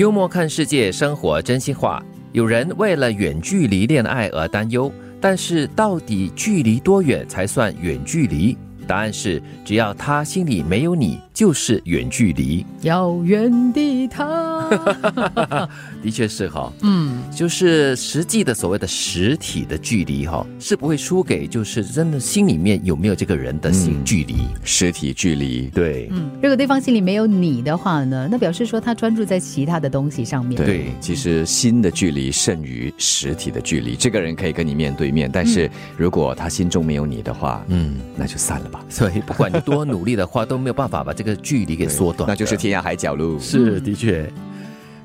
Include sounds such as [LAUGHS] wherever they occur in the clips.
幽默看世界，生活真心话。有人为了远距离恋爱而担忧，但是到底距离多远才算远距离？答案是，只要他心里没有你，就是远距离。遥远的他，[LAUGHS] 的确是哈，嗯，就是实际的所谓的实体的距离哈，是不会输给就是真的心里面有没有这个人的心嗯距离。实体距离。对，嗯，如果对方心里没有你的话呢，那表示说他专注在其他的东西上面。对其实心的距离胜于实体的距离。这个人可以跟你面对面，但是如果他心中没有你的话，嗯，那就散了吧。[LAUGHS] 所以不管你多努力的话，都没有办法把这个距离给缩短。那就是天涯海角喽。是的确。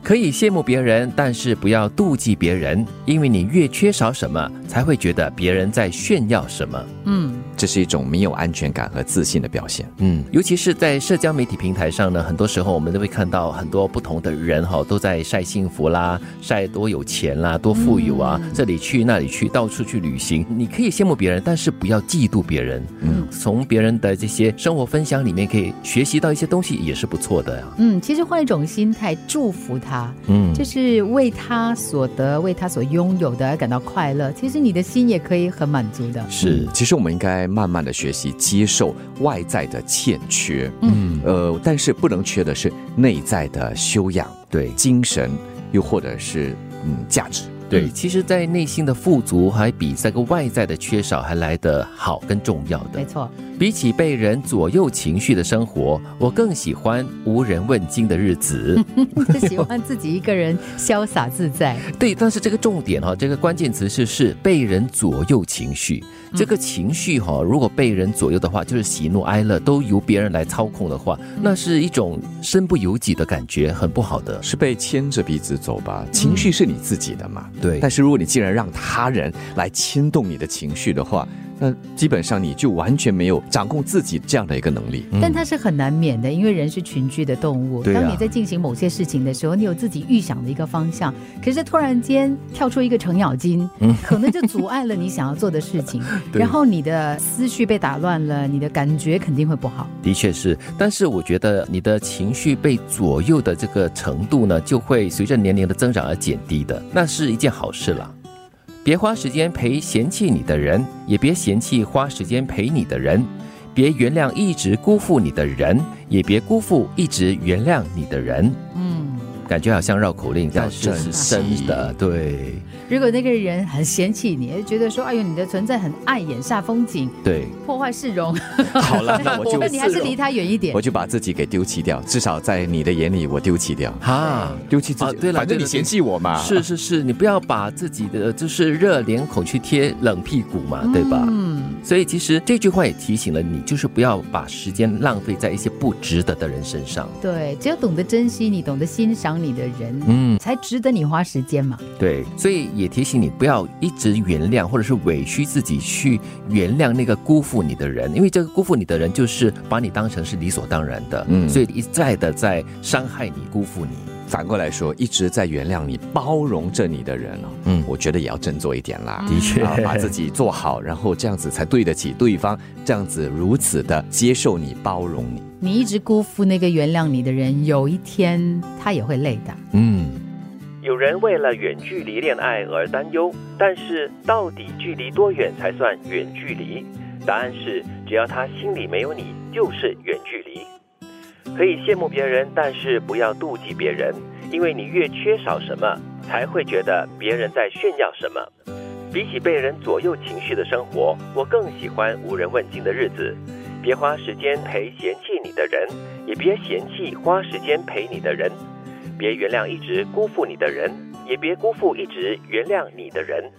可以羡慕别人，但是不要妒忌别人，因为你越缺少什么，才会觉得别人在炫耀什么。嗯，这是一种没有安全感和自信的表现。嗯，尤其是在社交媒体平台上呢，很多时候我们都会看到很多不同的人哈，都在晒幸福啦，晒多有钱啦，多富有啊，这里去那里去，到处去旅行。你可以羡慕别人，但是不要嫉妒别人。嗯，从别人的这些生活分享里面，可以学习到一些东西，也是不错的呀。嗯，其实换一种心态，祝福他，嗯，就是为他所得、为他所拥有的而感到快乐。其实你的心也可以很满足的。是，其实我们应该慢慢的学习接受外在的欠缺，嗯，呃，但是不能缺的是内在的修养、对。精神，又或者是嗯价值。对，其实，在内心的富足，还比这个外在的缺少还来得好跟重要的没。错，比起被人左右情绪的生活，我更喜欢无人问津的日子。[LAUGHS] 喜欢自己一个人潇洒自在。[LAUGHS] 对，但是这个重点哈、这个关键词是是被人左右情绪。这个情绪哈、如果被人左右的话，就是喜怒哀乐都由别人来操控的话，那是一种身不由己的感觉，很不好的。是被牵着鼻子走吧？情绪是你自己的嘛？对。但是如果你竟然让他人来牵动你的情绪的话，那基本上你就完全没有掌控自己这样的一个能力。但它是很难免的，因为人是群居的动物。当你在进行某些事情的时候，你有自己预想的一个方向，可是突然间跳出一个程咬金，可能就阻碍了你想要做的事情，[LAUGHS] 然后你的思绪被打乱了，你的感觉肯定会不好。的确是，但是我觉得你的情绪被左右的这个程度呢，就会随着年龄的增长而减低的，那是一件好事了。别花时间陪嫌弃你的人，也别嫌弃花时间陪你的人；别原谅一直辜负你的人，也别辜负一直原谅你的人。嗯，感觉好像绕口令，但是珍是真的，对如果那个人很嫌弃你，觉得说，哎呦，你的存在很碍眼、煞风景、对。破坏市容，[LAUGHS] 好了，那我就 [LAUGHS] 那你还是离他远一点我。就把自己给丢弃掉，至少在你的眼里我丢弃掉，哈，丢弃自己。啊对了对了反正你嫌弃我嘛。是是是，你不要把自己的就是热脸孔去贴冷屁股嘛，对吧？嗯，所以其实这句话也提醒了你，就是不要把时间浪费在一些不值得的人身上。对，只有懂得珍惜你、懂得欣赏你的人，嗯，才值得你花时间嘛。对，所以也提醒你不要一直原谅或者是委屈自己去原谅那个辜负你的人，因为这个辜负你的人就是把你当成是理所当然的，嗯所以一再的在伤害你、辜负你。反过来说，一直在原谅你、包容着你的人哦，嗯我觉得也要振作一点啦。的确啊，把自己做好，然后这样子才对得起对方，这样子如此的接受你、包容你。你一直辜负那个原谅你的人，有一天他也会累的。嗯。有人为了远距离恋爱而担忧，但是到底距离多远才算远距离？答案是，只要他心里没有你，就是远距离。可以羡慕别人，但是不要妒忌别人，因为你越缺少什么，才会觉得别人在炫耀什么。比起被人左右情绪的生活，我更喜欢无人问津的日子。别花时间陪嫌弃你的人，也别嫌弃花时间陪你的人。别原谅一直辜负你的人，也别辜负一直原谅你的人。